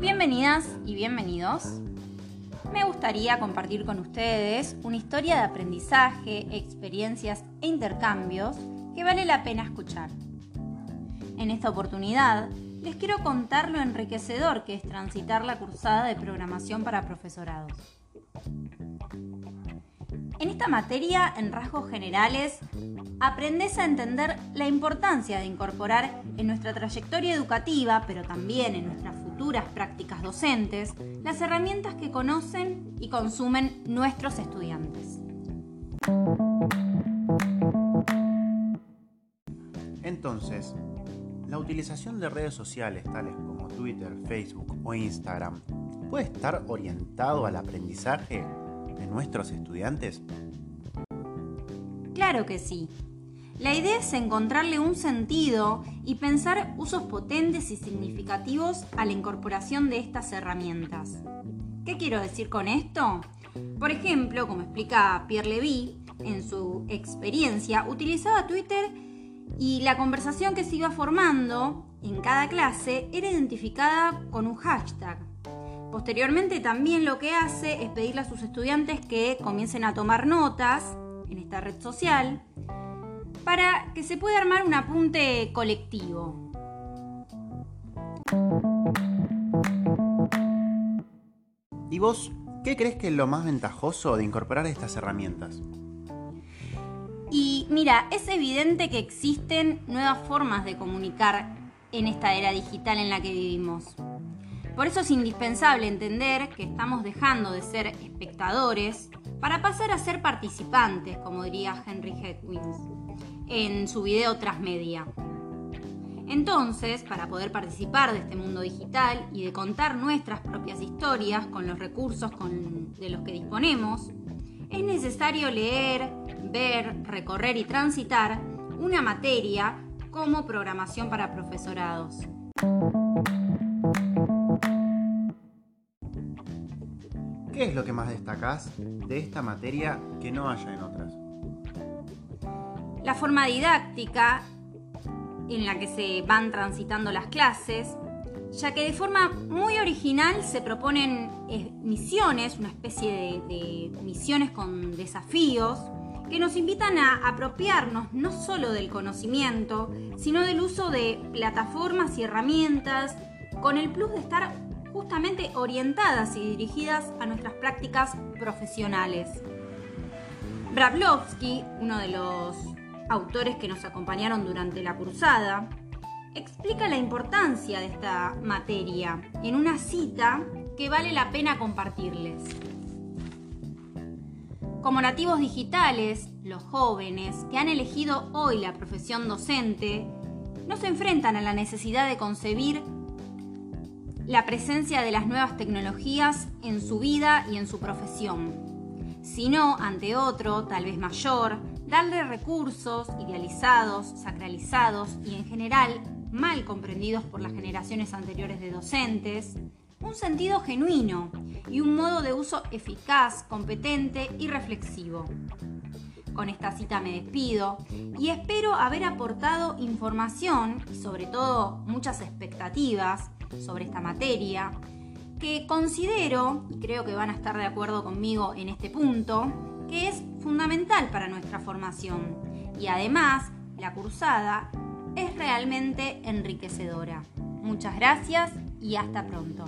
Bienvenidas y bienvenidos. Me gustaría compartir con ustedes una historia de aprendizaje, experiencias e intercambios que vale la pena escuchar. En esta oportunidad les quiero contar lo enriquecedor que es transitar la cursada de programación para profesorados. En esta materia, en rasgos generales, aprendes a entender la importancia de incorporar en nuestra trayectoria educativa, pero también en nuestras futuras prácticas docentes, las herramientas que conocen y consumen nuestros estudiantes. Entonces, la utilización de redes sociales tales como Twitter, Facebook o Instagram puede estar orientado al aprendizaje de nuestros estudiantes? Claro que sí. La idea es encontrarle un sentido y pensar usos potentes y significativos a la incorporación de estas herramientas. ¿Qué quiero decir con esto? Por ejemplo, como explica Pierre Levy, en su experiencia utilizaba Twitter y la conversación que se iba formando en cada clase era identificada con un hashtag. Posteriormente también lo que hace es pedirle a sus estudiantes que comiencen a tomar notas en esta red social para que se pueda armar un apunte colectivo. ¿Y vos qué crees que es lo más ventajoso de incorporar estas herramientas? Y mira, es evidente que existen nuevas formas de comunicar en esta era digital en la que vivimos. Por eso es indispensable entender que estamos dejando de ser espectadores para pasar a ser participantes, como diría Henry Hedwins en su video Transmedia. Entonces, para poder participar de este mundo digital y de contar nuestras propias historias con los recursos de los que disponemos, es necesario leer, ver, recorrer y transitar una materia como programación para profesorados. ¿Qué es lo que más destacás de esta materia que no haya en otras? La forma didáctica en la que se van transitando las clases, ya que de forma muy original se proponen eh, misiones, una especie de, misiones con desafíos, que nos invitan a apropiarnos no solo del conocimiento, sino del uso de plataformas y herramientas, con el plus de estar justamente orientadas y dirigidas a nuestras prácticas profesionales. Bravlovsky, uno de los autores que nos acompañaron durante la cursada, explica la importancia de esta materia en una cita que vale la pena compartirles. Como nativos digitales, los jóvenes que han elegido hoy la profesión docente no se enfrentan a la necesidad de concebir la presencia de las nuevas tecnologías en su vida y en su profesión, sino ante otro, tal vez mayor, darle recursos idealizados, sacralizados y en general mal comprendidos por las generaciones anteriores de docentes, un sentido genuino y un modo de uso eficaz, competente y reflexivo. Con esta cita me despido y espero haber aportado información y sobre todo muchas expectativas sobre esta materia que considero, y creo que van a estar de acuerdo conmigo en este punto, que es fundamental para nuestra formación. Y además, la cursada es realmente enriquecedora. Muchas gracias y hasta pronto.